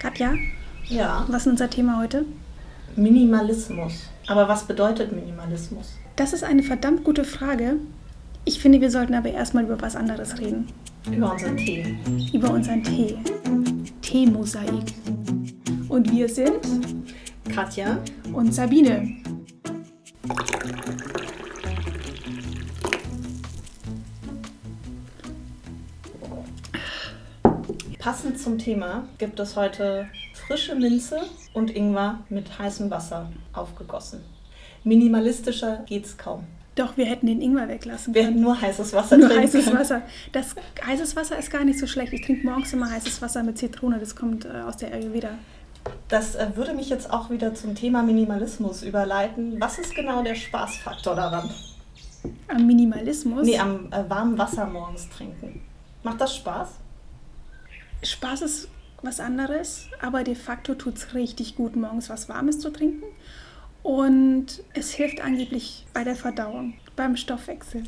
Katja, Ja, was ist unser Thema heute? Minimalismus. Aber was bedeutet Minimalismus? Das ist eine verdammt gute Frage. Ich finde, wir sollten aber erstmal über was anderes reden. Über unseren Tee. Über unseren Tee. Teemosaik. Und wir sind Katja, und Sabine. Passend zum Thema gibt es heute frische Minze und Ingwer mit heißem Wasser aufgegossen. Minimalistischer geht's kaum. Doch, wir hätten den Ingwer weglassen Wir können. hätten nur heißes Wasser Nur trinken heißes können. Wasser. Das heißes Wasser ist gar nicht so schlecht. Ich trinke morgens immer heißes Wasser mit Zitrone. Das kommt äh, aus der Ayurveda. Das äh, würde mich jetzt auch wieder zum Thema Minimalismus überleiten. Was ist genau der Spaßfaktor daran? Am Minimalismus. Nee, am äh, warmen Wasser morgens trinken. Macht das Spaß? Spaß ist was anderes, aber de facto tut es richtig gut, morgens was Warmes zu trinken. Und es hilft angeblich bei der Verdauung, beim Stoffwechsel.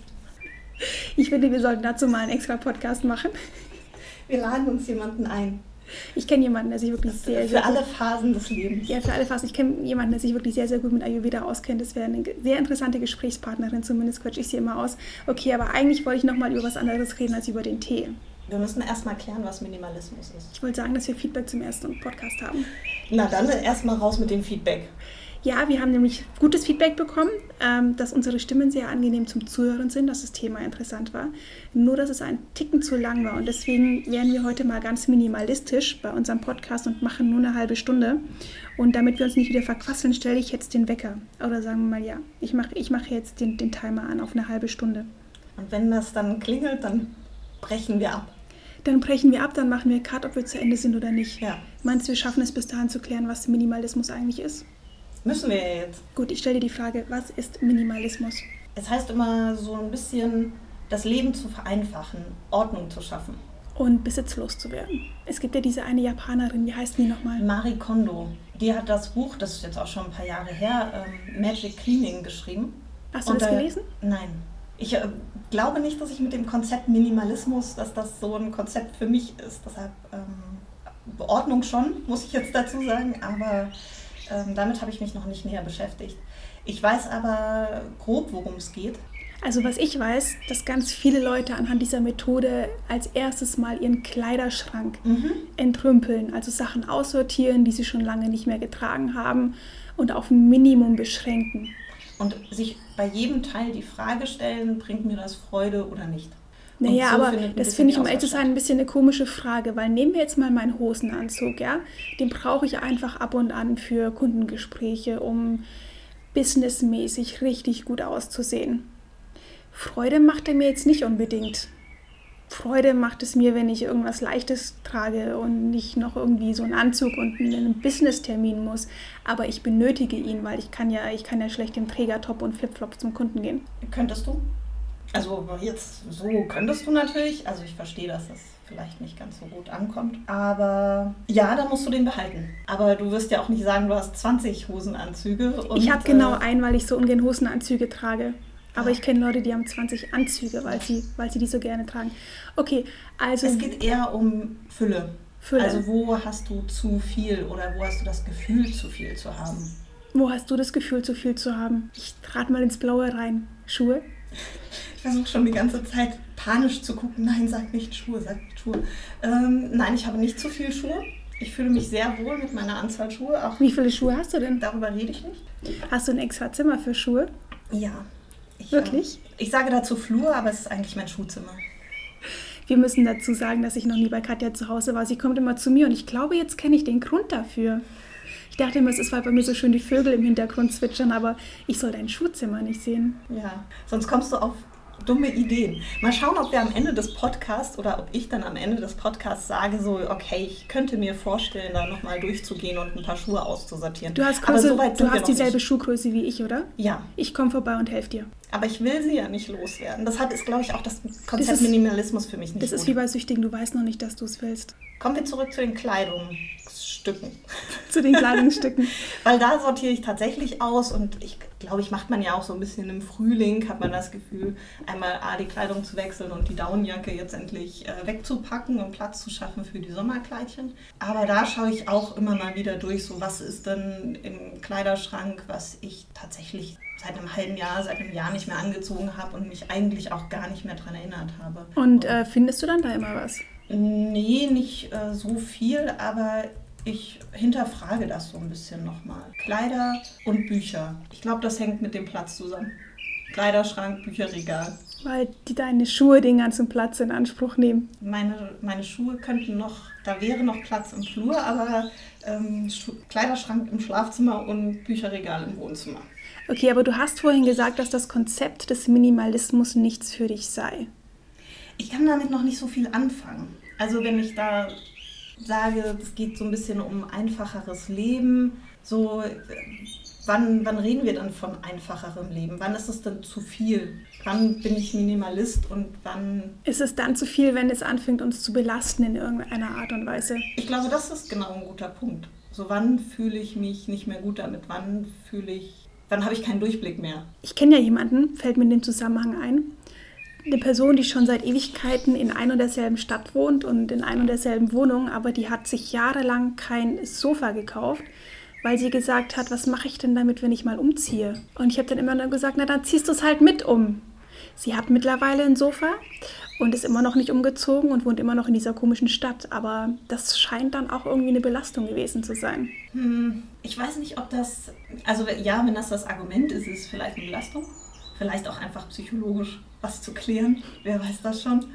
Ich finde, wir sollten dazu mal einen extra Podcast machen. Wir laden uns jemanden ein. Ich kenne jemanden, der sich wirklich sehr, sehr Für alle gut, Phasen des Lebens. ja, für alle Phasen. Ich kenne jemanden, der sich wirklich sehr, sehr gut mit Ayurveda auskennt. Das wäre eine sehr interessante Gesprächspartnerin, zumindest quatsch ich sie immer aus. Okay, aber eigentlich wollte ich nochmal über was anderes reden als über den Tee. Wir müssen erstmal klären, was Minimalismus ist. Ich wollte sagen, dass wir Feedback zum ersten Podcast haben. Na dann erstmal raus mit dem Feedback. Ja, wir haben nämlich gutes Feedback bekommen, ähm, dass unsere Stimmen sehr angenehm zum Zuhören sind, dass das Thema interessant war. Nur, dass es ein Ticken zu lang war. Und deswegen werden wir heute mal ganz minimalistisch bei unserem Podcast und machen nur eine halbe Stunde. Und damit wir uns nicht wieder verquasseln, stelle ich jetzt den Wecker. Oder sagen wir mal, ja, ich mache ich mache jetzt den, den Timer an auf eine halbe Stunde. Und wenn das dann klingelt, dann brechen wir ab. Dann brechen wir ab, dann machen wir Cut, ob wir zu Ende sind oder nicht. Ja. Meinst du, wir schaffen es bis dahin zu klären, was Minimalismus eigentlich ist? Müssen wir ja jetzt. Gut, ich stelle dir die Frage, was ist Minimalismus? Es heißt immer so ein bisschen, das Leben zu vereinfachen, Ordnung zu schaffen. und besitzlos zu werden. Es gibt ja diese eine Japanerin, wie heißt die nochmal? Marie Kondo, die hat das Buch, das ist jetzt auch schon ein paar Jahre her, ähm, Magic Cleaning geschrieben. Hast du Und das da- gelesen? Nein. Ich äh, glaube nicht, dass ich mit dem Konzept Minimalismus, dass das so ein Konzept für mich ist. Deshalb ähm, Ordnung schon, muss ich jetzt dazu sagen, aber ähm, damit habe ich mich noch nicht näher beschäftigt. Ich weiß aber grob, worum es geht. Also was ich weiß, dass ganz viele Leute anhand dieser Methode als erstes mal ihren Kleiderschrank entrümpeln, also Sachen aussortieren, die sie schon lange nicht mehr getragen haben und auf ein Minimum beschränken. Und sich bei jedem Teil die Frage stellen, bringt mir das Freude oder nicht? Naja, so aber das finde ich, um ehrlich zu sein, ein bisschen eine komische Frage, weil nehmen wir jetzt mal meinen Hosenanzug, ja, den brauche ich einfach ab und an für Kundengespräche, um businessmäßig richtig gut auszusehen. Freude macht er mir jetzt nicht unbedingt. Freude macht es mir, wenn ich irgendwas Leichtes trage und nicht noch irgendwie so einen Anzug und einen Business-Termin muss. Aber ich benötige ihn, weil ich kann ja, ich kann ja schlecht im Trägertop und Flipflop zum Kunden gehen. Könntest du? Also jetzt so könntest du natürlich. Also ich verstehe, dass das vielleicht nicht ganz so gut ankommt. Aber ja, dann musst du den behalten. Aber du wirst ja auch nicht sagen, du hast 20 Hosenanzüge. Und, ich habe genau äh, einen, weil ich so ungern Hosenanzüge trage. Aber ich kenne Leute, die haben 20 Anzüge, weil sie, weil sie die so gerne tragen. Okay, also Es geht eher um Fülle. Fülle. Also wo hast du zu viel oder wo hast du das Gefühl, zu viel zu haben? wo hast du das Gefühl, zu viel zu haben? Ich trat mal ins Blaue rein. Schuhe? Ich versuche schon die ganze Zeit panisch zu gucken. Nein, sag nicht Schuhe, sag nicht Schuhe. Ähm, nein, ich habe nicht zu viel Schuhe. Ich fühle mich sehr wohl mit meiner Anzahl Schuhe. Auch Wie viele Schuhe hast du denn? darüber rede ich nicht. Hast du ein extra Zimmer für Schuhe? Ja. Ich, Wirklich? äh, Ich sage dazu Flur, aber es ist eigentlich mein Schuhzimmer. Wir müssen dazu sagen, dass ich noch nie bei Katja zu Hause war. Sie kommt immer zu mir und ich glaube, jetzt kenne ich den Grund dafür. Ich dachte immer, es ist, weil bei mir so schön die Vögel im Hintergrund zwitschern, aber ich soll dein Schuhzimmer nicht sehen. Ja. Sonst kommst du auf dumme Ideen. Mal schauen, ob wir am Ende des Podcasts oder ob ich dann am Ende des Podcasts sage, so, okay, ich könnte mir vorstellen, da nochmal durchzugehen und ein paar Schuhe auszusortieren. Du hast, Größe, so du hast dieselbe nicht. Schuhgröße wie ich, oder? Ja, Ich komme vorbei und helfe dir. aber ich will sie ja nicht loswerden. Das hat, ist, glaube ich, auch das Konzept ist- Minimalismus für mich nicht Das ist gut. wie bei Süchtigen, du weißt noch nicht, dass du es willst. Kommen wir zurück zu den Kleidungsstücken. Zu den Kleidungsstücken. Weil da sortiere ich tatsächlich aus und ich glaube ich, macht man ja auch so ein bisschen im Frühling, hat man das Gefühl, einmal A, die Kleidung zu wechseln und die Daunenjacke jetzt endlich äh, wegzupacken und Platz zu schaffen für die Sommerkleidchen. Aber da schaue ich auch immer mal wieder durch, so was ist denn im Kleiderschrank, was ich tatsächlich seit einem halben Jahr, seit einem Jahr nicht mehr angezogen habe und mich eigentlich auch gar nicht mehr daran erinnert habe. Und äh, findest du dann da immer was? Nee, nicht äh, so viel, aber ich hinterfrage das so ein bisschen nochmal. Kleider und Bücher. Ich glaube, das hängt mit dem Platz zusammen. Kleiderschrank, Bücherregal. Weil die deine Schuhe den ganzen Platz in Anspruch nehmen. Meine, meine Schuhe könnten noch, da wäre noch Platz im Flur, aber ähm, Kleiderschrank im Schlafzimmer und Bücherregal im Wohnzimmer. Okay, aber du hast vorhin gesagt, dass das Konzept des Minimalismus nichts für dich sei. Ich kann damit noch nicht so viel anfangen. Also wenn ich da sage, es geht so ein bisschen um einfacheres Leben, so wann, wann reden wir dann von einfacherem Leben? Wann ist es denn zu viel? Wann bin ich Minimalist und wann... Ist es dann zu viel, wenn es anfängt, uns zu belasten in irgendeiner Art und Weise? Ich glaube, das ist genau ein guter Punkt. So wann fühle ich mich nicht mehr gut damit? Wann fühle ich... Wann habe ich keinen Durchblick mehr? Ich kenne ja jemanden, fällt mir in dem Zusammenhang ein, eine Person, die schon seit Ewigkeiten in ein und derselben Stadt wohnt und in ein und derselben Wohnung, aber die hat sich jahrelang kein Sofa gekauft, weil sie gesagt hat, was mache ich denn damit, wenn ich mal umziehe? Und ich habe dann immer nur gesagt, na dann ziehst du es halt mit um. Sie hat mittlerweile ein Sofa und ist immer noch nicht umgezogen und wohnt immer noch in dieser komischen Stadt. Aber das scheint dann auch irgendwie eine Belastung gewesen zu sein. Hm, ich weiß nicht, ob das, also ja, wenn das das Argument ist, ist es vielleicht eine Belastung. Vielleicht auch einfach psychologisch was zu klären. Wer weiß das schon.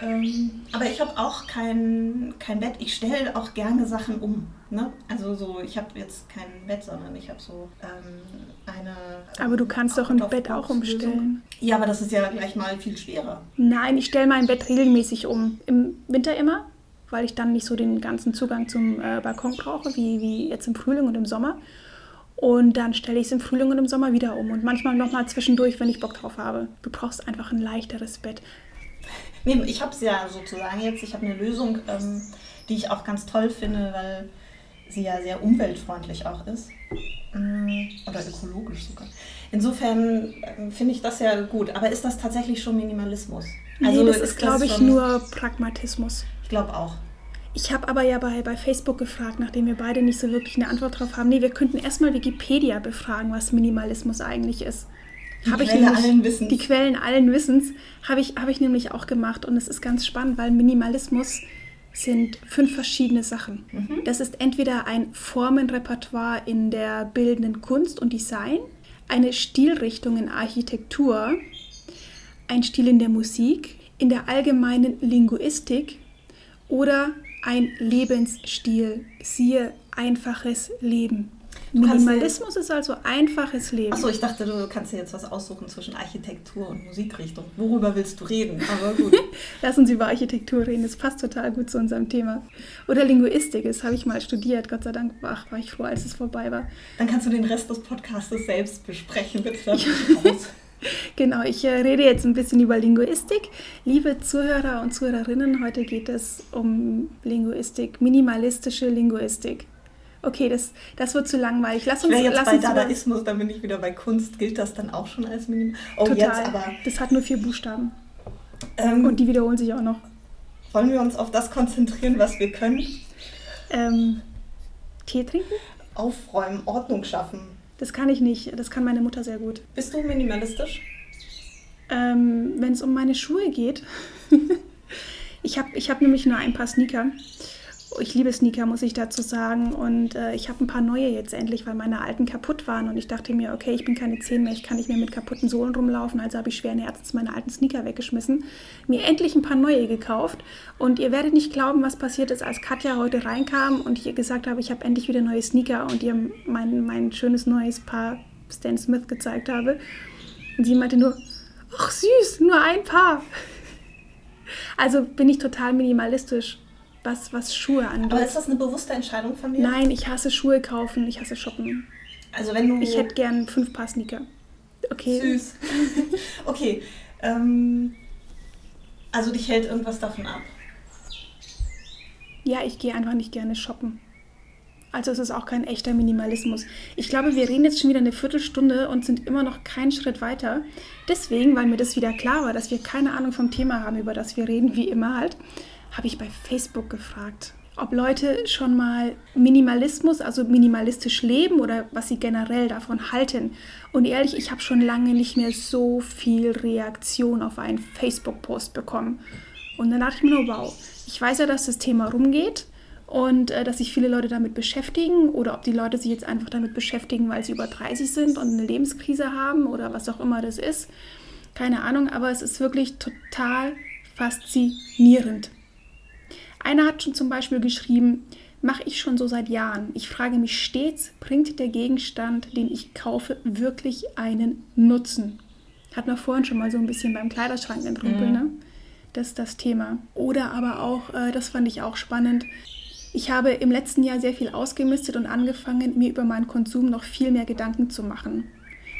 Ähm, aber ich habe auch kein, kein Bett. Ich stelle auch gerne Sachen um. Ne? Also so, ich habe jetzt kein Bett, sondern ich habe so ähm, eine. Aber du kannst doch ein Bett auch umstellen. Ja, aber das ist ja gleich mal viel schwerer. Nein, ich stelle mein Bett regelmäßig um. Im Winter immer, weil ich dann nicht so den ganzen Zugang zum äh, Balkon brauche, wie, wie jetzt im Frühling und im Sommer. Und dann stelle ich es im Frühling und im Sommer wieder um. Und manchmal nochmal zwischendurch, wenn ich Bock drauf habe. Du brauchst einfach ein leichteres Bett. Nee, ich habe es ja sozusagen jetzt. Ich habe eine Lösung, ähm, die ich auch ganz toll finde, weil sie ja sehr umweltfreundlich auch ist. Mm, oder ökologisch sogar. Insofern ähm, finde ich das ja gut. Aber ist das tatsächlich schon Minimalismus? Also nee, das ist, ist glaube ich, nur Pragmatismus. Ich glaube auch. Ich habe aber ja bei, bei Facebook gefragt, nachdem wir beide nicht so wirklich eine Antwort drauf haben. Nee, wir könnten erstmal Wikipedia befragen, was Minimalismus eigentlich ist. Die hab Quelle nämlich, allen Wissens. Die Quellen allen Wissens habe ich, hab ich nämlich auch gemacht. Und es ist ganz spannend, weil Minimalismus sind fünf verschiedene Sachen. Mhm. Das ist entweder ein Formenrepertoire in der bildenden Kunst und Design, eine Stilrichtung in Architektur, ein Stil in der Musik, in der allgemeinen Linguistik oder ein Lebensstil. Siehe einfaches Leben. Minimalismus ist also einfaches Leben. Achso, ich dachte, du kannst dir jetzt was aussuchen zwischen Architektur und Musikrichtung. Worüber willst du reden? Aber gut. Lass uns über Architektur reden, das passt total gut zu unserem Thema. Oder Linguistik, das habe ich mal studiert. Gott sei Dank ach, war ich froh, als es vorbei war. Dann kannst du den Rest des Podcasts selbst besprechen, bitte. Genau, ich äh, rede jetzt ein bisschen über Linguistik. Liebe Zuhörer und Zuhörerinnen, heute geht es um Linguistik, minimalistische Linguistik. Okay, das, das wird zu langweilig. Lass uns, ich jetzt lass bei Dadaismus, dann bin ich wieder bei Kunst. Gilt das dann auch schon als Minimal? Oh, Total. jetzt aber. Das hat nur vier Buchstaben. Ähm, und die wiederholen sich auch noch. Wollen wir uns auf das konzentrieren, was wir können? Ähm, Tee trinken? Aufräumen, Ordnung schaffen. Das kann ich nicht. Das kann meine Mutter sehr gut. Bist du minimalistisch? Ähm, Wenn es um meine Schuhe geht. ich habe ich hab nämlich nur ein paar Sneaker. Ich liebe Sneaker, muss ich dazu sagen. Und äh, ich habe ein paar neue jetzt endlich, weil meine alten kaputt waren. Und ich dachte mir, okay, ich bin keine 10 mehr, ich kann nicht mehr mit kaputten Sohlen rumlaufen. Also habe ich schweren Herzens meine alten Sneaker weggeschmissen. Mir endlich ein paar neue gekauft. Und ihr werdet nicht glauben, was passiert ist, als Katja heute reinkam und ich ihr gesagt habe, ich habe endlich wieder neue Sneaker und ihr mein, mein schönes neues Paar Stan Smith gezeigt habe. Und sie meinte nur, ach süß, nur ein Paar. Also bin ich total minimalistisch was, was Schuhe angeht. Aber ist das eine bewusste Entscheidung von dir? Nein, ich hasse Schuhe kaufen, ich hasse shoppen. Also wenn du... Ich hätte gern fünf Paar Sneaker. Okay. Süß. okay. Ähm, also dich hält irgendwas davon ab? Ja, ich gehe einfach nicht gerne shoppen. Also es ist auch kein echter Minimalismus. Ich glaube, wir reden jetzt schon wieder eine Viertelstunde und sind immer noch keinen Schritt weiter. Deswegen, weil mir das wieder klar war, dass wir keine Ahnung vom Thema haben, über das wir reden, wie immer halt, habe ich bei Facebook gefragt, ob Leute schon mal Minimalismus, also minimalistisch leben oder was sie generell davon halten. Und ehrlich, ich habe schon lange nicht mehr so viel Reaktion auf einen Facebook-Post bekommen. Und dann dachte ich mir nur, wow, ich weiß ja, dass das Thema rumgeht und äh, dass sich viele Leute damit beschäftigen oder ob die Leute sich jetzt einfach damit beschäftigen, weil sie über 30 sind und eine Lebenskrise haben oder was auch immer das ist. Keine Ahnung, aber es ist wirklich total faszinierend. Einer hat schon zum Beispiel geschrieben, mache ich schon so seit Jahren. Ich frage mich stets, bringt der Gegenstand, den ich kaufe, wirklich einen Nutzen? Hat man vorhin schon mal so ein bisschen beim Kleiderschrank entrümpeln, mhm. ne? Das ist das Thema. Oder aber auch, äh, das fand ich auch spannend, ich habe im letzten Jahr sehr viel ausgemistet und angefangen, mir über meinen Konsum noch viel mehr Gedanken zu machen.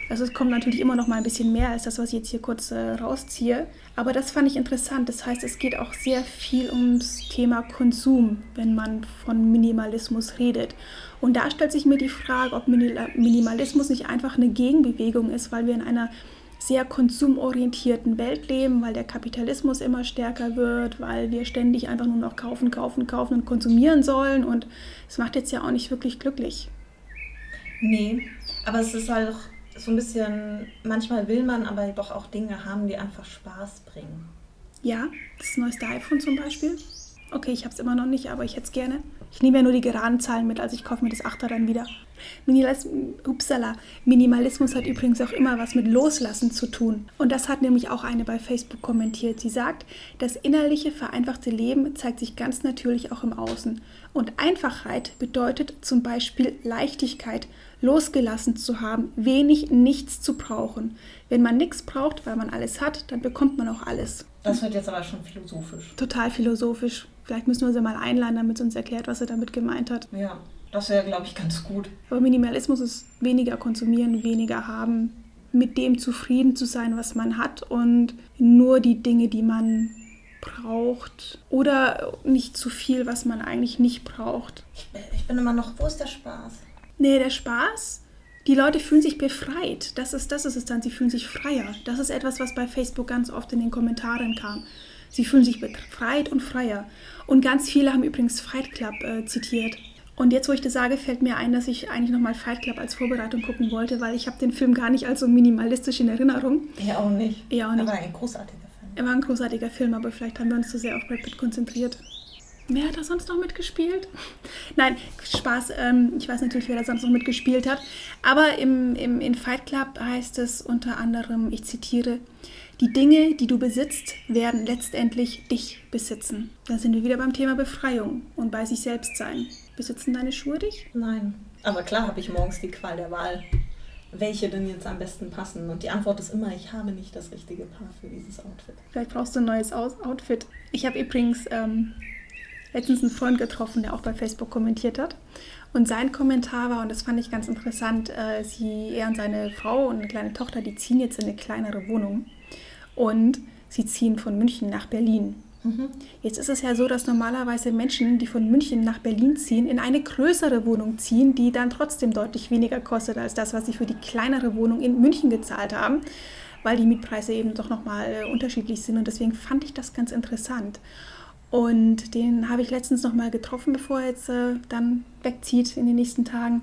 Also es kommt natürlich immer noch mal ein bisschen mehr als das, was ich jetzt hier kurz äh, rausziehe. Aber das fand ich interessant. Das heißt, es geht auch sehr viel ums Thema Konsum, wenn man von Minimalismus redet. Und da stellt sich mir die Frage, ob Minimalismus nicht einfach eine Gegenbewegung ist, weil wir in einer sehr konsumorientierten Welt leben, weil der Kapitalismus immer stärker wird, weil wir ständig einfach nur noch kaufen, kaufen, kaufen und konsumieren sollen. Und es macht jetzt ja auch nicht wirklich glücklich. Nee, aber es ist halt so ein bisschen, manchmal will man aber doch auch Dinge haben, die einfach Spaß bringen. Ja, das neueste iPhone zum Beispiel. Okay, ich habe es immer noch nicht, aber ich hätte es gerne. Ich nehme ja nur die geraden Zahlen mit, also ich kaufe mir das Achter dann wieder. Minimalis Upsala. Minimalismus hat übrigens auch immer was mit Loslassen zu tun. Und das hat nämlich auch eine bei Facebook kommentiert. Sie sagt, das innerliche, vereinfachte Leben zeigt sich ganz natürlich auch im Außen. Und Einfachheit bedeutet zum Beispiel Leichtigkeit, losgelassen zu haben, wenig, nichts zu brauchen. Wenn man nichts braucht, weil man alles hat, dann bekommt man auch alles. Das wird jetzt aber schon philosophisch. Total philosophisch. Vielleicht müssen wir sie mal einladen, damit sie uns erklärt, was er damit gemeint hat. Ja, das wäre, glaube ich, ganz gut. Aber Minimalismus ist weniger konsumieren, weniger haben, mit dem zufrieden zu sein, was man hat und nur die Dinge, die man braucht oder nicht zu viel, was man eigentlich nicht braucht. Ich bin immer noch, wo ist der Spaß? Nee, der Spaß, die Leute fühlen sich befreit. Das ist, das ist es dann, sie fühlen sich freier. Das ist etwas, was bei Facebook ganz oft in den Kommentaren kam. Sie fühlen sich befreit und freier. Und ganz viele haben übrigens Fight Club äh, zitiert. Und jetzt, wo ich das sage, fällt mir ein, dass ich eigentlich nochmal Fight Club als Vorbereitung gucken wollte, weil ich habe den Film gar nicht als so minimalistisch in Erinnerung. Ja, auch nicht. Ja, auch nicht. Er war ein großartiger Film. Er war ein großartiger Film, aber vielleicht haben wir uns zu sehr auf Brad Pitt konzentriert. Wer hat da sonst noch mitgespielt? Nein, Spaß. Ähm, ich weiß natürlich, wer da sonst noch mitgespielt hat. Aber im, im, in Fight Club heißt es unter anderem, ich zitiere, die Dinge, die du besitzt, werden letztendlich dich besitzen. Da sind wir wieder beim Thema Befreiung und bei sich selbst sein. Besitzen deine Schuhe dich? Nein. Aber klar habe ich morgens die Qual der Wahl, welche denn jetzt am besten passen. Und die Antwort ist immer, ich habe nicht das richtige Paar für dieses Outfit. Vielleicht brauchst du ein neues Outfit. Ich habe übrigens ähm, letztens einen Freund getroffen, der auch bei Facebook kommentiert hat. Und sein Kommentar war, und das fand ich ganz interessant, äh, sie, er und seine Frau und eine kleine Tochter, die ziehen jetzt in eine kleinere Wohnung. Und sie ziehen von München nach Berlin. Mhm. Jetzt ist es ja so, dass normalerweise Menschen, die von München nach Berlin ziehen, in eine größere Wohnung ziehen, die dann trotzdem deutlich weniger kostet als das, was sie für die kleinere Wohnung in München gezahlt haben, weil die Mietpreise eben doch nochmal äh, unterschiedlich sind. Und deswegen fand ich das ganz interessant. Und den habe ich letztens noch mal getroffen, bevor er jetzt äh, dann wegzieht in den nächsten Tagen.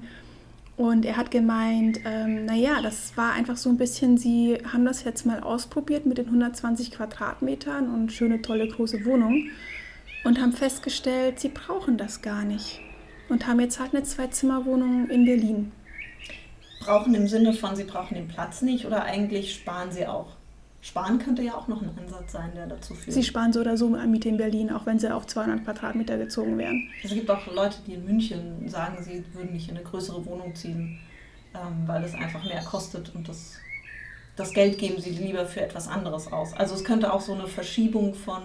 Und er hat gemeint, ähm, naja, das war einfach so ein bisschen, sie haben das jetzt mal ausprobiert mit den 120 Quadratmetern und schöne, tolle, große Wohnung und haben festgestellt, sie brauchen das gar nicht. Und haben jetzt halt eine Zwei-Zimmer-Wohnung in Berlin. Brauchen im Sinne von, sie brauchen den Platz nicht oder eigentlich sparen sie auch? Sparen könnte ja auch noch ein Ansatz sein, der dazu führt. Sie sparen so oder so an Miete in Berlin, auch wenn sie auf 200 Quadratmeter gezogen wären. Es gibt auch Leute, die in München sagen, sie würden nicht in eine größere Wohnung ziehen, ähm, weil es einfach mehr kostet und das, das Geld geben sie lieber für etwas anderes aus. Also es könnte auch so eine Verschiebung von,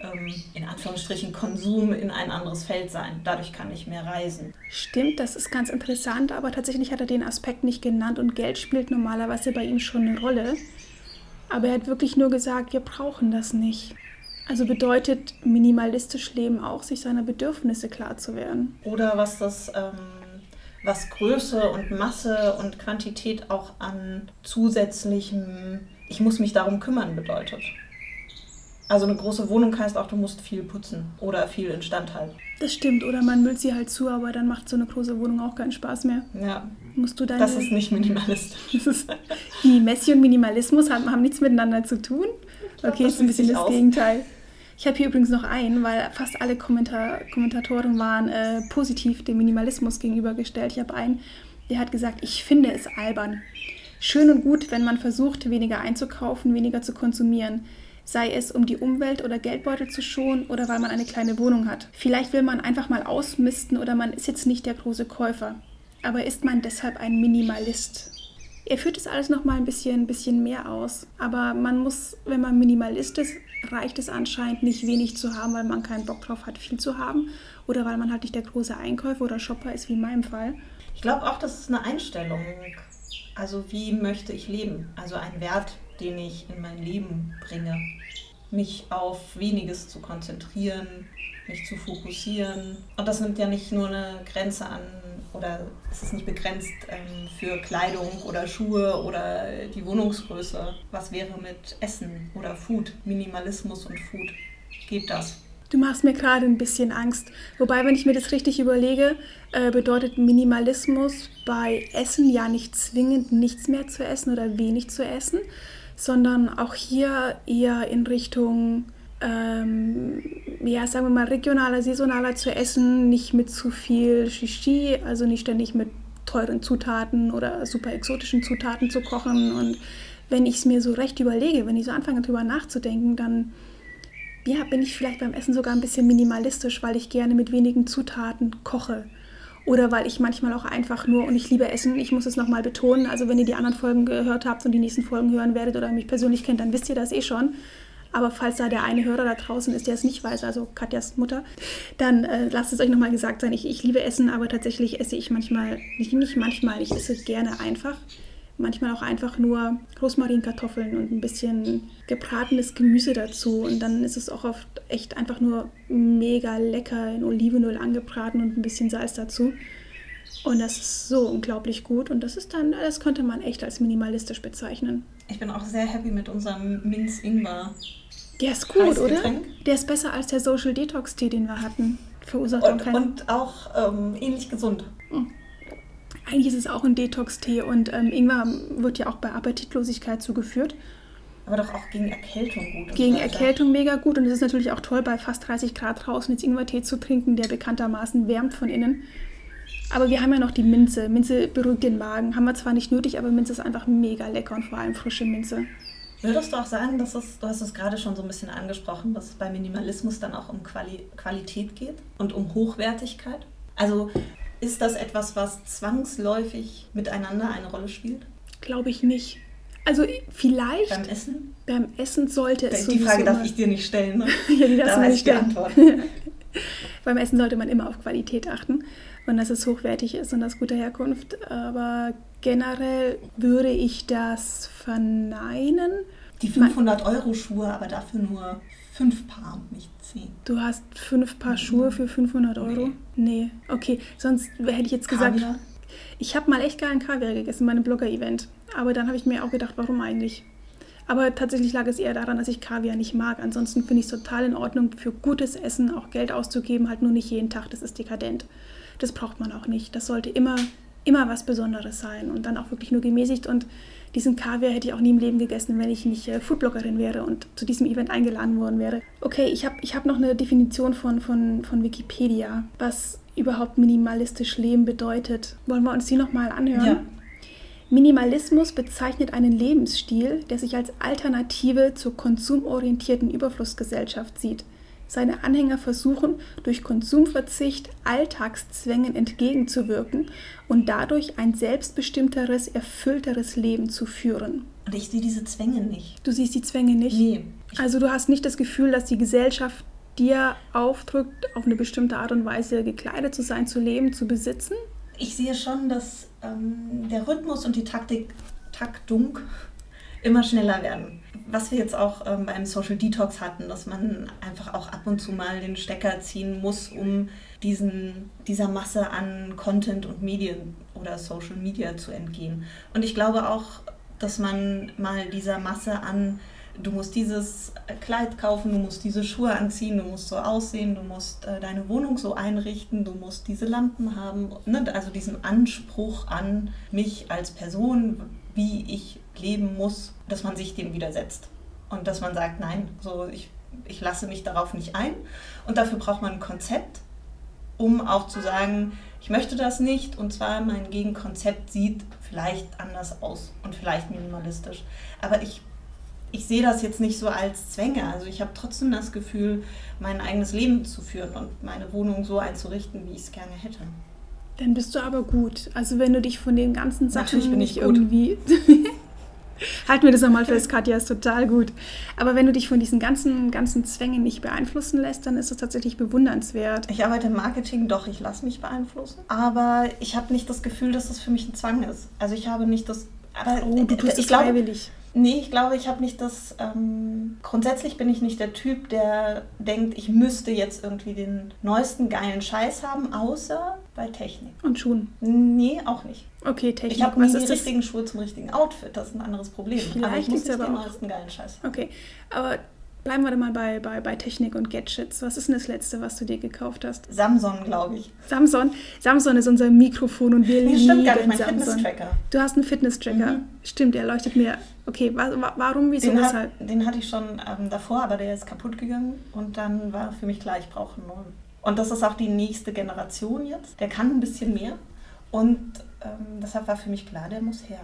ähm, in Anführungsstrichen, Konsum in ein anderes Feld sein. Dadurch kann ich mehr reisen. Stimmt, das ist ganz interessant, aber tatsächlich hat er den Aspekt nicht genannt und Geld spielt normalerweise bei ihm schon eine Rolle. Aber er hat wirklich nur gesagt, wir brauchen das nicht. Also bedeutet minimalistisch Leben auch, sich seiner Bedürfnisse klar zu werden. Oder was das, ähm, was Größe und Masse und Quantität auch an zusätzlichem, ich muss mich darum kümmern bedeutet. Also eine große Wohnung heißt auch, du musst viel putzen oder viel instand halten. Das stimmt, oder man müllt sie halt zu, aber dann macht so eine große Wohnung auch keinen Spaß mehr. Ja. Musst du deine, Das ist nicht minimalistisch. Ist, die Messi und Minimalismus haben, haben nichts miteinander zu tun. glaub, okay, ist ein bisschen das aus. Gegenteil. Ich habe hier übrigens noch einen, weil fast alle Kommentar Kommentatoren waren äh, positiv dem Minimalismus gegenübergestellt. Ich habe einen, der hat gesagt, ich finde es albern. Schön und gut, wenn man versucht, weniger einzukaufen, weniger zu konsumieren. Sei es, um die Umwelt oder Geldbeutel zu schonen oder weil man eine kleine Wohnung hat. Vielleicht will man einfach mal ausmisten oder man ist jetzt nicht der große Käufer. Aber ist man deshalb ein Minimalist? Er führt das alles noch mal ein bisschen, ein bisschen mehr aus. Aber man muss, wenn man Minimalist ist, reicht es anscheinend nicht wenig zu haben, weil man keinen Bock drauf hat, viel zu haben. Oder weil man halt nicht der große Einkäufer oder Shopper ist, wie in meinem Fall. Ich glaube auch, das ist eine Einstellung. Also wie möchte ich leben? Also ein Wert, den ich in mein Leben bringe. Mich auf weniges zu konzentrieren, mich zu fokussieren. Und das nimmt ja nicht nur eine Grenze an oder es ist nicht begrenzt ähm, für Kleidung oder Schuhe oder die Wohnungsgröße. Was wäre mit Essen oder Food? Minimalismus und Food. Geht das? Du machst mir gerade ein bisschen Angst. Wobei, wenn ich mir das richtig überlege, äh, bedeutet Minimalismus bei Essen ja nicht zwingend nichts mehr zu essen oder wenig zu essen, sondern auch hier eher in Richtung, ähm, ja, sagen wir mal, regionaler, saisonaler zu essen, nicht mit zu viel Shishi, also nicht ständig mit teuren Zutaten oder super exotischen Zutaten zu kochen. Und wenn ich es mir so recht überlege, wenn ich so anfange drüber nachzudenken, dann ja, bin ich vielleicht beim Essen sogar ein bisschen minimalistisch, weil ich gerne mit wenigen Zutaten koche. Oder weil ich manchmal auch einfach nur, und ich liebe Essen, ich muss es nochmal betonen, also wenn ihr die anderen Folgen gehört habt und die nächsten Folgen hören werdet oder mich persönlich kennt, dann wisst ihr das eh schon. Aber falls da der eine Hörer da draußen ist, der es nicht weiß, also Katjas Mutter, dann äh, lasst es euch nochmal gesagt sein. Ich, ich liebe Essen, aber tatsächlich esse ich manchmal, nicht, nicht manchmal, ich esse gerne einfach. Manchmal auch einfach nur Rosmarinkartoffeln und ein bisschen gebratenes Gemüse dazu. Und dann ist es auch oft echt einfach nur mega lecker in Olivenöl angebraten und ein bisschen Salz dazu. Und das ist so unglaublich gut. Und das ist dann, das könnte man echt als minimalistisch bezeichnen. Ich bin auch sehr happy mit unserem Minz-Ingwer. Der ist gut, oder? Der ist besser als der Social Detox Tee, den wir hatten. Verursacht auch Und, keinen. und auch ähm, ähnlich gesund. Eigentlich ist es auch ein Detox-Tee und ähm, Ingwer wird ja auch bei Appetitlosigkeit zugeführt. Aber doch auch gegen Erkältung gut. Gegen so weiter. Erkältung mega gut und es ist natürlich auch toll, bei fast 30 Grad draußen jetzt Ingwertee zu trinken, der bekanntermaßen wärmt von innen. Aber wir haben ja noch die Minze. Minze beruhigt den Magen. Haben wir zwar nicht nötig, aber Minze ist einfach mega lecker und vor allem frische Minze. Würdest du auch sagen, dass es, du hast es gerade schon so ein bisschen angesprochen, dass es bei Minimalismus dann auch um Quali Qualität geht und um Hochwertigkeit? Also ist das etwas, was zwangsläufig miteinander eine Rolle spielt? Glaube ich nicht. Also vielleicht Beim Essen? beim Essen sollte es Die Frage darf ich dir nicht stellen. Ne? Ja, die darfst da du nicht ich die stellen. Antwort. Beim Essen sollte man immer auf Qualität achten und dass es hochwertig ist und aus guter Herkunft. Aber generell würde ich das verneinen. Die 500-Euro-Schuhe, aber dafür nur fünf Paar und nicht zehn. Du hast fünf Paar Schuhe für 500 Euro? Nee. Okay, sonst hätte ich jetzt gesagt, Kaviar? ich habe mal echt geilen Kaviar gegessen bei einem Blogger-Event. Aber dann habe ich mir auch gedacht, warum eigentlich? Aber tatsächlich lag es eher daran, dass ich Kaviar nicht mag. Ansonsten finde ich es total in Ordnung, für gutes Essen auch Geld auszugeben, halt nur nicht jeden Tag. Das ist dekadent. Das braucht man auch nicht. Das sollte immer, immer was Besonderes sein und dann auch wirklich nur gemäßigt. Und diesen Kaviar hätte ich auch nie im Leben gegessen, wenn ich nicht äh, Foodbloggerin wäre und zu diesem Event eingeladen worden wäre. Okay, ich habe ich hab noch eine Definition von, von, von Wikipedia, was überhaupt minimalistisch Leben bedeutet. Wollen wir uns die nochmal anhören? Ja. Minimalismus bezeichnet einen Lebensstil, der sich als Alternative zur konsumorientierten Überflussgesellschaft sieht. Seine Anhänger versuchen, durch Konsumverzicht Alltagszwängen entgegenzuwirken und dadurch ein selbstbestimmteres, erfüllteres Leben zu führen. Und ich sehe diese Zwänge nicht. Du siehst die Zwänge nicht? Nee. Also du hast nicht das Gefühl, dass die Gesellschaft dir aufdrückt, auf eine bestimmte Art und Weise gekleidet zu sein, zu leben, zu besitzen? ich sehe schon, dass ähm, der Rhythmus und die Taktik, Taktung immer schneller werden. Was wir jetzt auch ähm, beim Social Detox hatten, dass man einfach auch ab und zu mal den Stecker ziehen muss, um diesen, dieser Masse an Content und Medien oder Social Media zu entgehen. Und ich glaube auch, dass man mal dieser Masse an du musst dieses Kleid kaufen, du musst diese Schuhe anziehen, du musst so aussehen, du musst äh, deine Wohnung so einrichten, du musst diese Lampen haben. Ne? Also diesen Anspruch an mich als Person, wie ich leben muss, dass man sich dem widersetzt. Und dass man sagt, nein, so ich, ich lasse mich darauf nicht ein. Und dafür braucht man ein Konzept, um auch zu sagen, ich möchte das nicht. Und zwar mein Gegenkonzept sieht vielleicht anders aus und vielleicht minimalistisch. Aber ich ich sehe das jetzt nicht so als Zwänge. Also ich habe trotzdem das Gefühl, mein eigenes Leben zu führen und meine Wohnung so einzurichten, wie ich es gerne hätte. Dann bist du aber gut. Also wenn du dich von den ganzen Sachen Natürlich bin ich nicht irgendwie... Halten wir das nochmal fest, Katja, ist total gut. Aber wenn du dich von diesen ganzen, ganzen Zwängen nicht beeinflussen lässt, dann ist das tatsächlich bewundernswert. Ich arbeite im Marketing, doch, ich lasse mich beeinflussen. Aber ich habe nicht das Gefühl, dass das für mich ein Zwang ist. Also ich habe nicht das... Aber Oh, du tust ich es glaube, freiwillig. Nee, ich glaube, ich habe nicht das. Ähm, grundsätzlich bin ich nicht der Typ, der denkt, ich müsste jetzt irgendwie den neuesten geilen Scheiß haben, außer bei Technik. Und Schuhen. Nee, auch nicht. Okay, Technik. Ich habe nie die ist das? richtigen Schuhe zum richtigen Outfit. Das ist ein anderes Problem. aber Vielleicht ich muss nicht aber den auch- neuesten geilen Scheiß haben. Okay, aber bleiben wir mal bei, bei, bei Technik und Gadgets. Was ist denn das Letzte, was du dir gekauft hast? Samsung, glaube ich. Samsung. Samsung ist unser Mikrofon und wir Nee, lieben stimmt gar nicht. Mein Samsung. Fitness-Tracker. Du hast einen Fitness-Tracker. Mhm. Stimmt, der leuchtet mir. Okay, wa warum, wieso, Den, weshalb? hat, den hatte ich schon ähm, davor, aber der ist kaputt gegangen. Und dann war für mich klar, ich brauche einen neuen. Und das ist auch die nächste Generation jetzt. Der kann ein bisschen mehr. Und ähm, deshalb war für mich klar, der muss her.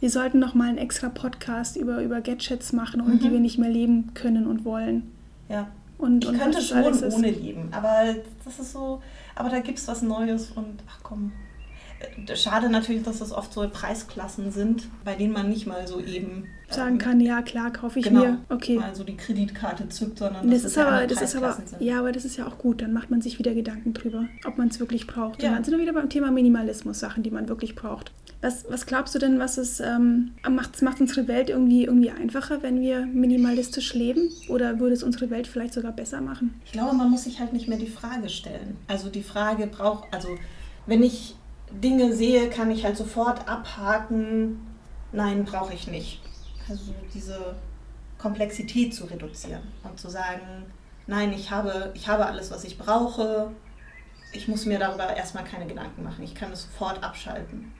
Wir sollten noch mal einen extra Podcast über, über Gadgets machen und Mhm. die wir nicht mehr leben können und wollen. Ja. Und, Ich und könnte schon ohne leben, aber das ist so, aber da gibt es was Neues und ach komm. Äh, Schade natürlich, dass das oft so Preisklassen sind, bei denen man nicht mal so eben sagen kann, ja klar, kaufe ich genau, mir. Okay. mal so die Kreditkarte zückt, sondern Das dass ist aber, andere das ist aber, sind. ja, aber das ist ja auch gut. Dann macht man sich wieder Gedanken drüber, ob man es wirklich braucht. Ja. Und dann sind wir wieder beim Thema Minimalismus, Sachen, die man wirklich braucht. Was, was glaubst du denn, was es ähm, macht, macht unsere Welt irgendwie, irgendwie einfacher, wenn wir minimalistisch leben? Oder würde es unsere Welt vielleicht sogar besser machen? Ich glaube, man muss sich halt nicht mehr die Frage stellen. Also die Frage braucht, also wenn ich Dinge sehe, kann ich halt sofort abhaken, nein, brauche ich nicht. Also diese Komplexität zu reduzieren und zu sagen, nein, ich habe, ich habe alles, was ich brauche. Ich muss mir darüber erstmal keine Gedanken machen. Ich kann es sofort abschalten.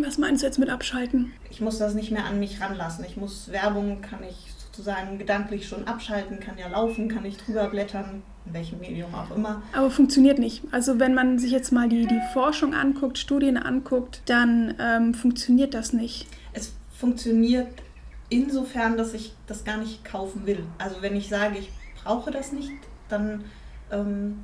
Was meinst du jetzt mit abschalten? Ich muss das nicht mehr an mich ranlassen. Ich muss Werbung, kann ich sozusagen gedanklich schon abschalten, kann ja laufen, kann ich drüber blättern, in welchem Medium auch immer. Aber funktioniert nicht. Also wenn man sich jetzt mal die, die Forschung anguckt, Studien anguckt, dann ähm, funktioniert das nicht. Es funktioniert insofern, dass ich das gar nicht kaufen will. Also wenn ich sage, ich brauche das nicht, dann ähm,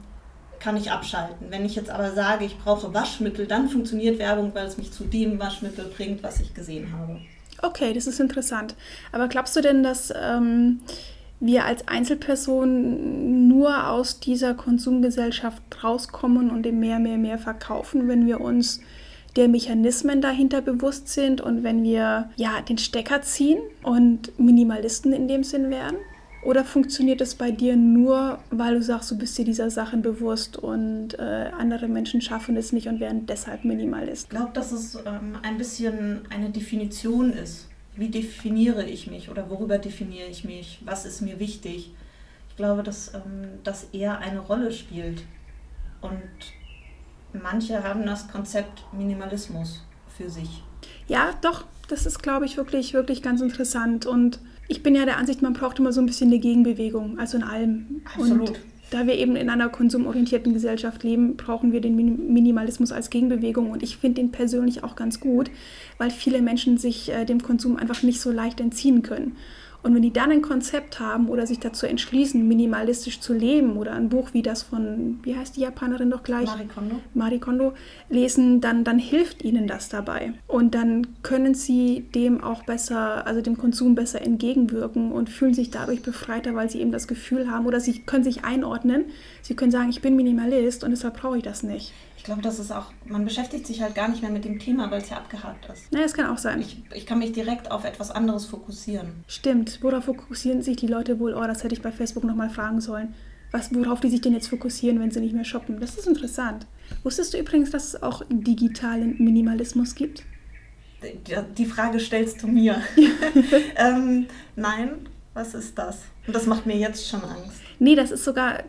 kann ich abschalten. Wenn ich jetzt aber sage, ich brauche Waschmittel, dann funktioniert Werbung, weil es mich zu dem Waschmittel bringt, was ich gesehen habe. Okay, das ist interessant. Aber glaubst du denn, dass ähm, wir als Einzelpersonen nur aus dieser Konsumgesellschaft rauskommen und dem mehr, mehr, mehr verkaufen, wenn wir uns der Mechanismen dahinter bewusst sind und wenn wir ja den Stecker ziehen und Minimalisten in dem Sinn werden? Oder funktioniert es bei dir nur, weil du sagst, du bist dir dieser Sachen bewusst und äh, andere Menschen schaffen es nicht und werden deshalb Minimalist? Ich glaube, dass es ähm, ein bisschen eine Definition ist. Wie definiere ich mich oder worüber definiere ich mich? Was ist mir wichtig? Ich glaube, dass ähm, das eher eine Rolle spielt. Und manche haben das Konzept Minimalismus für sich. Ja, doch, das ist, glaube ich, wirklich, wirklich ganz interessant. Und ich bin ja der Ansicht, man braucht immer so ein bisschen eine Gegenbewegung, also in allem. Absolut. Und da wir eben in einer konsumorientierten Gesellschaft leben, brauchen wir den Min- Minimalismus als Gegenbewegung. Und ich finde den persönlich auch ganz gut, weil viele Menschen sich äh, dem Konsum einfach nicht so leicht entziehen können. Und wenn die dann ein Konzept haben oder sich dazu entschließen, minimalistisch zu leben oder ein Buch wie das von, wie heißt die Japanerin doch gleich? Marie Kondo? Marie Kondo lesen, dann, dann hilft ihnen das dabei. Und dann können sie dem auch besser, also dem Konsum besser entgegenwirken und fühlen sich dadurch befreiter, weil sie eben das Gefühl haben oder sie können sich einordnen. Sie können sagen, ich bin Minimalist und deshalb brauche ich das nicht. Ich glaube, das ist auch, man beschäftigt sich halt gar nicht mehr mit dem Thema, weil es ja abgehakt ist. Na, das kann auch sein. Ich, ich kann mich direkt auf etwas anderes fokussieren. Stimmt. Worauf fokussieren sich die Leute wohl? Oh, das hätte ich bei Facebook nochmal fragen sollen. Was, worauf die sich denn jetzt fokussieren, wenn sie nicht mehr shoppen? Das ist interessant. Wusstest du übrigens, dass es auch digitalen Minimalismus gibt? Die Frage stellst du mir. ähm, nein, was ist das? Und das macht mir jetzt schon Angst. Nee, das ist sogar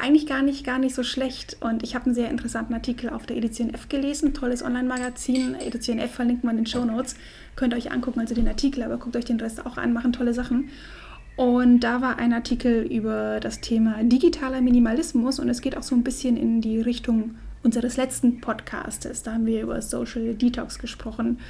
eigentlich gar nicht, gar nicht so schlecht. Und ich habe einen sehr interessanten Artikel auf der Edition F gelesen. Tolles Online-Magazin. Edition F verlinkt man in den Show Notes. Könnt ihr euch angucken, also den Artikel, aber guckt euch den Rest auch an, machen tolle Sachen. Und da war ein Artikel über das Thema digitaler Minimalismus und es geht auch so ein bisschen in die Richtung unseres letzten Podcastes. Da haben wir über Social Detox gesprochen.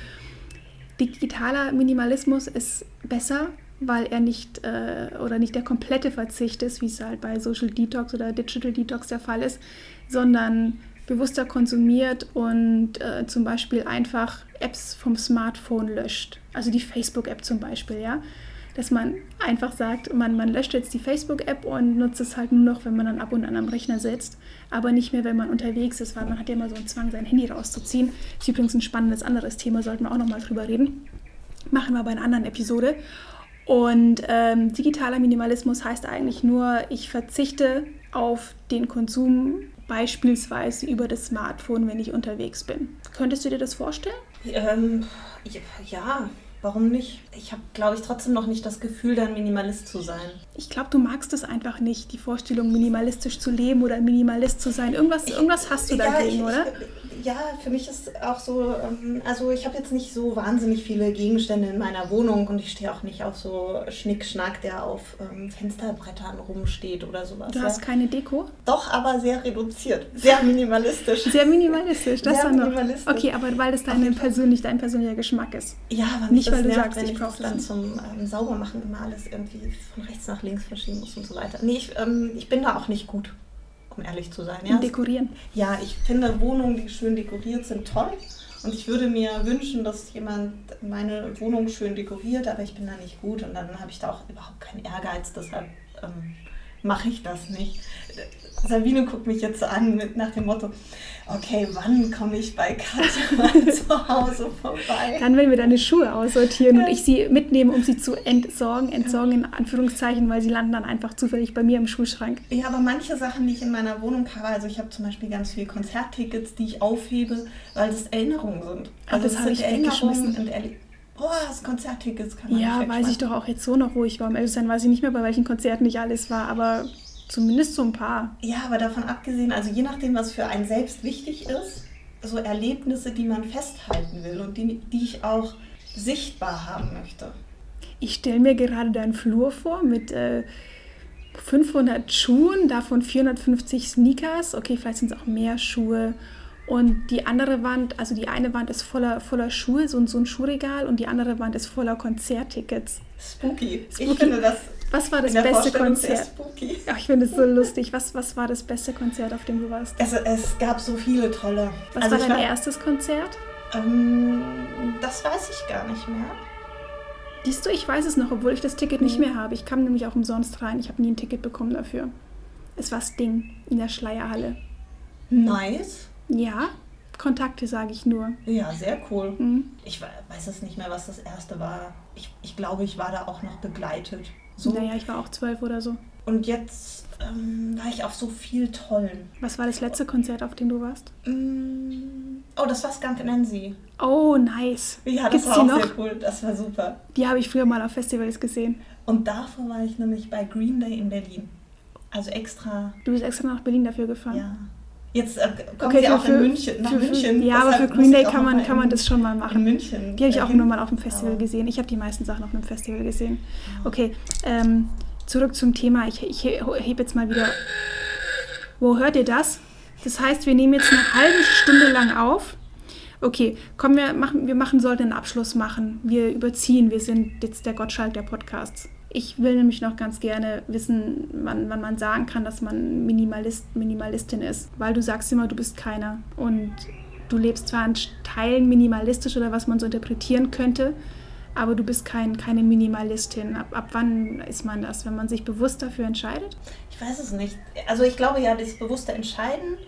Digitaler Minimalismus ist besser, weil er nicht äh, oder nicht der komplette Verzicht ist, wie es halt bei Social Detox oder Digital Detox der Fall ist, sondern bewusster konsumiert und äh, zum Beispiel einfach Apps vom Smartphone löscht. Also die Facebook-App zum Beispiel, ja. Dass man einfach sagt, man, man löscht jetzt die Facebook-App und nutzt es halt nur noch, wenn man dann ab und an am Rechner sitzt, aber nicht mehr, wenn man unterwegs ist, weil man hat ja immer so einen Zwang, sein Handy rauszuziehen. Das ist übrigens ein spannendes anderes Thema, sollten wir auch nochmal drüber reden. Machen wir bei einer anderen Episode. Und ähm, digitaler Minimalismus heißt eigentlich nur, ich verzichte auf den Konsum beispielsweise über das Smartphone, wenn ich unterwegs bin. Könntest du dir das vorstellen? Ähm, ja, warum nicht? Ich habe, glaube ich, trotzdem noch nicht das Gefühl, dann Minimalist zu sein. Ich glaube, du magst es einfach nicht, die Vorstellung, minimalistisch zu leben oder Minimalist zu sein. Irgendwas, irgendwas hast du dagegen, ja, ich, oder? Ich, ja, für mich ist auch so, ähm, also ich habe jetzt nicht so wahnsinnig viele Gegenstände in meiner Wohnung und ich stehe auch nicht auf so Schnickschnack, der auf ähm, Fensterbrettern rumsteht oder sowas. Du hast keine Deko? Doch, aber sehr reduziert, sehr minimalistisch. Sehr minimalistisch, das sehr minimalistisch. Okay, aber weil das dein, persönlich, dein persönlicher Geschmack ist. Ja, aber nicht, weil du nervt, sagst, ich brauche dann zum ähm, Saubermachen immer alles irgendwie von rechts nach links verschieben muss und so weiter. Nee, ich, ähm, ich bin da auch nicht gut um ehrlich zu sein. Ja, dekorieren. Ja, ich finde Wohnungen, die schön dekoriert sind, toll. Und ich würde mir wünschen, dass jemand meine Wohnung schön dekoriert, aber ich bin da nicht gut und dann habe ich da auch überhaupt keinen Ehrgeiz, deshalb ähm, mache ich das nicht. Sabine guckt mich jetzt so an mit nach dem Motto, okay, wann komme ich bei Katja mal zu Hause vorbei? Dann, wenn wir deine Schuhe aussortieren und ich sie mitnehme, um sie zu entsorgen, entsorgen in Anführungszeichen, weil sie landen dann einfach zufällig bei mir im Schuhschrank. Ja, aber manche Sachen, die ich in meiner Wohnung habe, also ich habe zum Beispiel ganz viele Konzerttickets, die ich aufhebe, weil das Erinnerungen sind. Also Ach, das habe ich Erinnerungen und Oh, das Konzerttickets kann man Ja, weiß ich doch auch jetzt so noch, wo ich war. Um ehrlich sein, weiß ich nicht mehr, bei welchen Konzerten ich alles war, aber zumindest so ein paar. Ja, aber davon abgesehen, also je nachdem, was für einen selbst wichtig ist, so Erlebnisse, die man festhalten will und die, die ich auch sichtbar haben möchte. Ich stelle mir gerade deinen Flur vor mit äh, 500 Schuhen, davon 450 Sneakers. Okay, vielleicht sind es auch mehr Schuhe und die andere Wand, also die eine Wand ist voller, voller Schuhe, so, so ein Schuhregal, und die andere Wand ist voller Konzerttickets. Spooky. Spooky. Ich finde das. Was war das beste Konzert? Ach, ich finde es so lustig. Was, was war das beste Konzert, auf dem du warst? Also, es gab so viele tolle. Was also war dein war, erstes Konzert? Ähm, das weiß ich gar nicht mehr. Siehst du, ich weiß es noch, obwohl ich das Ticket nicht mehr habe. Ich kam nämlich auch umsonst rein. Ich habe nie ein Ticket bekommen dafür. Es war Sting in der Schleierhalle. Nice. Ja, Kontakte sage ich nur. Ja, sehr cool. Mhm. Ich weiß es nicht mehr, was das erste war. Ich, ich glaube, ich war da auch noch begleitet. So. Naja, ich war auch zwölf oder so. Und jetzt ähm, war ich auf so viel Tollen. Was war das letzte Konzert, auf dem du warst? Mm, oh, das war Skunk Nancy. Oh, nice. Ja, das Gibt's war auch noch? sehr cool. Das war super. Die habe ich früher mal auf Festivals gesehen. Und davor war ich nämlich bei Green Day in Berlin. Also extra. Du bist extra nach Berlin dafür gefahren? Ja. Jetzt äh, kommen okay, sie auch für, in München, nach für, München. Ja, aber für Green Day kann man, kann man das schon mal machen. In München. Die habe ich auch nur mal auf dem Festival ja. gesehen. Ich habe die meisten Sachen auf einem Festival gesehen. Okay, ähm, zurück zum Thema. Ich, ich hebe jetzt mal wieder. Wo hört ihr das? Das heißt, wir nehmen jetzt eine halbe Stunde lang auf. Okay, komm, wir machen, wir machen sollten einen Abschluss machen. Wir überziehen. Wir sind jetzt der Gottschalk der Podcasts. Ich will nämlich noch ganz gerne wissen, wann, wann man sagen kann, dass man Minimalist, Minimalistin ist. Weil du sagst immer, du bist keiner. Und du lebst zwar in Teilen minimalistisch oder was man so interpretieren könnte, aber du bist kein, keine Minimalistin. Ab, ab wann ist man das, wenn man sich bewusst dafür entscheidet? Ich weiß es nicht. Also ich glaube ja, das bewusste Entscheiden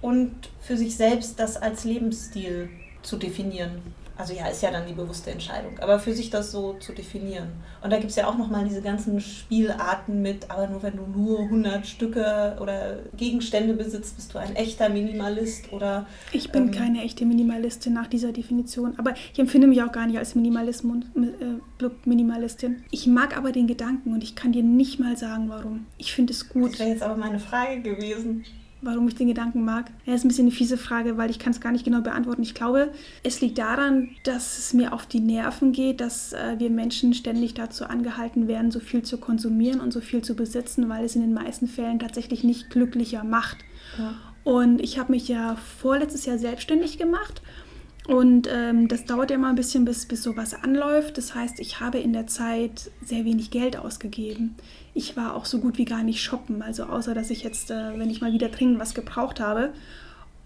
und für sich selbst das als Lebensstil zu definieren. Also ja, ist ja dann die bewusste Entscheidung, aber für sich das so zu definieren. Und da gibt es ja auch nochmal diese ganzen Spielarten mit, aber nur wenn du nur 100 Stücke oder Gegenstände besitzt, bist du ein echter Minimalist oder... Ich bin ähm, keine echte Minimalistin nach dieser Definition, aber ich empfinde mich auch gar nicht als Minimalismus, äh, Minimalistin. Ich mag aber den Gedanken und ich kann dir nicht mal sagen, warum. Ich finde es gut. Das wäre jetzt aber meine Frage gewesen warum ich den Gedanken mag? Ja, ist ein bisschen eine fiese Frage, weil ich kann es gar nicht genau beantworten. Ich glaube, es liegt daran, dass es mir auf die Nerven geht, dass äh, wir Menschen ständig dazu angehalten werden, so viel zu konsumieren und so viel zu besitzen, weil es in den meisten Fällen tatsächlich nicht glücklicher macht. Ja. Und ich habe mich ja vorletztes Jahr selbstständig gemacht und ähm, das dauert ja mal ein bisschen, bis, bis sowas anläuft. Das heißt, ich habe in der Zeit sehr wenig Geld ausgegeben. Ich war auch so gut wie gar nicht shoppen, also außer dass ich jetzt, äh, wenn ich mal wieder dringend was gebraucht habe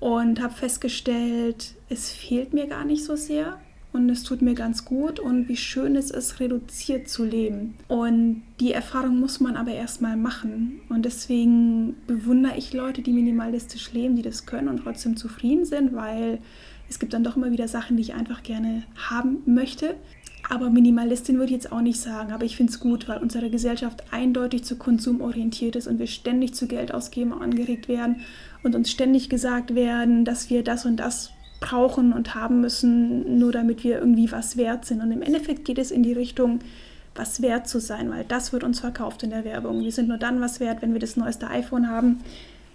und habe festgestellt, es fehlt mir gar nicht so sehr und es tut mir ganz gut und wie schön es ist, reduziert zu leben. Und die Erfahrung muss man aber erstmal machen und deswegen bewundere ich Leute, die minimalistisch leben, die das können und trotzdem zufrieden sind, weil es gibt dann doch immer wieder Sachen, die ich einfach gerne haben möchte. Aber Minimalistin würde ich jetzt auch nicht sagen, aber ich finde es gut, weil unsere Gesellschaft eindeutig zu Konsum orientiert ist und wir ständig zu Geld ausgeben angeregt werden und uns ständig gesagt werden, dass wir das und das brauchen und haben müssen, nur damit wir irgendwie was wert sind. Und im Endeffekt geht es in die Richtung, was wert zu sein, weil das wird uns verkauft in der Werbung. Wir sind nur dann was wert, wenn wir das neueste iPhone haben.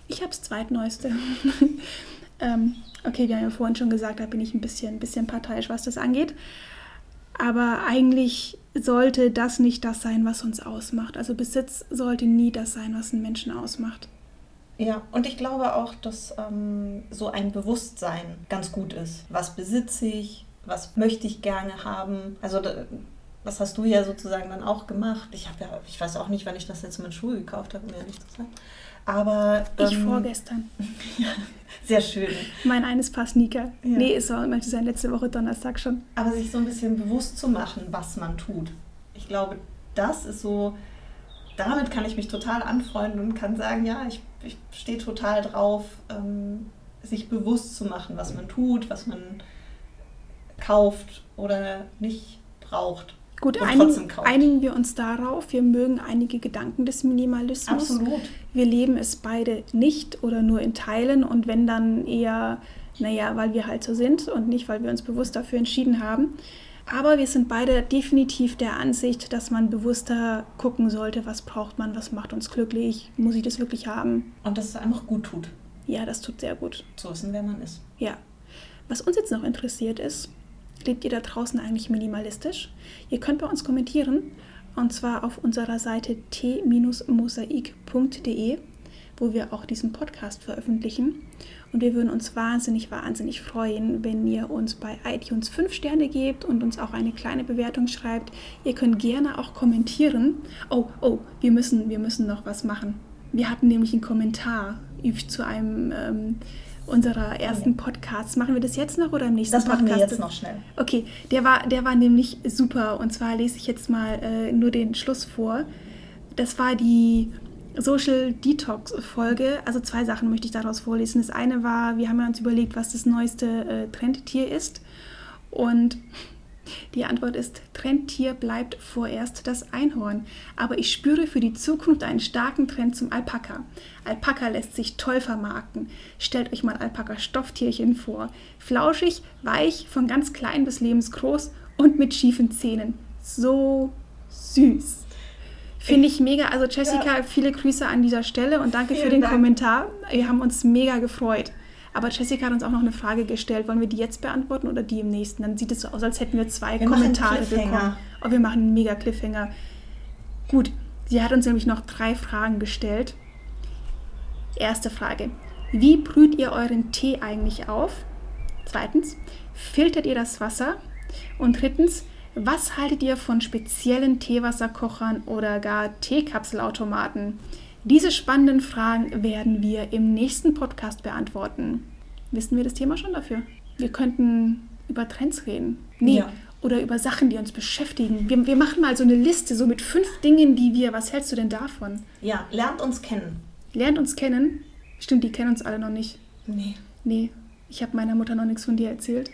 Ich habe das zweitneueste. ähm, Okay, wir haben ja vorhin schon gesagt, da bin ich ein bisschen, ein bisschen parteiisch, was das angeht. Aber eigentlich sollte das nicht das sein, was uns ausmacht. Also Besitz sollte nie das sein, was einen Menschen ausmacht. Ja, und ich glaube auch, dass ähm, so ein Bewusstsein ganz gut ist. Was besitze ich? Was möchte ich gerne haben? Also das hast du ja sozusagen dann auch gemacht. Ich habe ja, ich weiß auch nicht, wann ich das letzte Mal Schuhe gekauft habe, um ehrlich zu sein. Aber. Ähm, ich vorgestern. ja, sehr schön. Mein eines Paar Sneaker. Ja. Nee, es war manchmal letzte Woche Donnerstag schon. Aber sich so ein bisschen bewusst zu machen, was man tut. Ich glaube, das ist so. Damit kann ich mich total anfreunden und kann sagen, ja, ich, ich stehe total drauf, ähm, sich bewusst zu machen, was man tut, was man kauft oder nicht braucht. Gut, einigen, einigen wir uns darauf. Wir mögen einige Gedanken des Minimalismus. Absolut. Wir leben es beide nicht oder nur in Teilen und wenn dann eher, naja, weil wir halt so sind und nicht, weil wir uns bewusst dafür entschieden haben. Aber wir sind beide definitiv der Ansicht, dass man bewusster gucken sollte, was braucht man, was macht uns glücklich, muss ich das wirklich haben. Und dass es einfach gut tut. Ja, das tut sehr gut. Zu wissen, wer man ist. Ja. Was uns jetzt noch interessiert ist, Lebt ihr da draußen eigentlich minimalistisch? Ihr könnt bei uns kommentieren und zwar auf unserer Seite t-mosaik.de, wo wir auch diesen Podcast veröffentlichen. Und wir würden uns wahnsinnig, wahnsinnig freuen, wenn ihr uns bei iTunes 5 Sterne gebt und uns auch eine kleine Bewertung schreibt. Ihr könnt gerne auch kommentieren. Oh, oh, wir müssen, wir müssen noch was machen. Wir hatten nämlich einen Kommentar zu einem ähm, unserer ersten Podcasts. Machen wir das jetzt noch oder im nächsten das Podcast? Das machen wir jetzt noch schnell. Okay, der war, der war nämlich super. Und zwar lese ich jetzt mal äh, nur den Schluss vor. Das war die Social Detox Folge. Also zwei Sachen möchte ich daraus vorlesen. Das eine war, wir haben uns überlegt, was das neueste äh, Trendtier ist. Und die Antwort ist, Trendtier bleibt vorerst das Einhorn. Aber ich spüre für die Zukunft einen starken Trend zum Alpaka. Alpaka lässt sich toll vermarkten. Stellt euch mal Alpaka-Stofftierchen vor. Flauschig, weich, von ganz klein bis lebensgroß und mit schiefen Zähnen. So süß. Finde ich mega. Also Jessica, ja. viele Grüße an dieser Stelle und danke Vielen für den Dank. Kommentar. Wir haben uns mega gefreut. Aber Jessica hat uns auch noch eine Frage gestellt. Wollen wir die jetzt beantworten oder die im nächsten? Dann sieht es so aus, als hätten wir zwei wir Kommentare bekommen. Oh, wir machen einen mega Cliffhanger. Gut, sie hat uns nämlich noch drei Fragen gestellt. Erste Frage. Wie brüht ihr euren Tee eigentlich auf? Zweitens, filtert ihr das Wasser? Und drittens, was haltet ihr von speziellen Teewasserkochern oder gar Teekapselautomaten? Diese spannenden Fragen werden wir im nächsten Podcast beantworten. Wissen wir das Thema schon dafür? Wir könnten über Trends reden. Nee, ja. oder über Sachen, die uns beschäftigen. Wir, wir machen mal so eine Liste, so mit fünf Dingen, die wir. Was hältst du denn davon? Ja, lernt uns kennen. Lernt uns kennen. Stimmt, die kennen uns alle noch nicht. Nee. Nee. Ich habe meiner Mutter noch nichts von dir erzählt.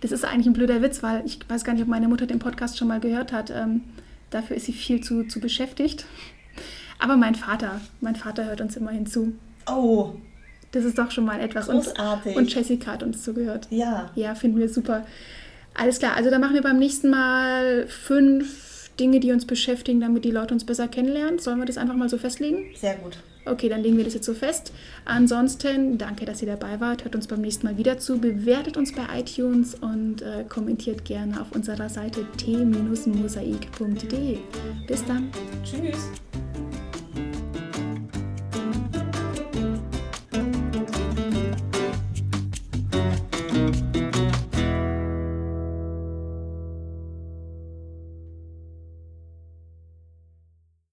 Das ist eigentlich ein blöder Witz, weil ich weiß gar nicht, ob meine Mutter den Podcast schon mal gehört hat. Ähm, dafür ist sie viel zu, zu beschäftigt. Aber mein Vater, mein Vater hört uns immerhin zu. Oh. Das ist doch schon mal etwas. Großartig. Und, und Jessica hat uns zugehört. Ja. Ja, finden wir super. Alles klar, also dann machen wir beim nächsten Mal fünf Dinge, die uns beschäftigen, damit die Leute uns besser kennenlernen. Sollen wir das einfach mal so festlegen? Sehr gut. Okay, dann legen wir das jetzt so fest. Ansonsten, danke, dass ihr dabei wart. Hört uns beim nächsten Mal wieder zu. Bewertet uns bei iTunes und äh, kommentiert gerne auf unserer Seite t-mosaik.de. Bis dann. Tschüss.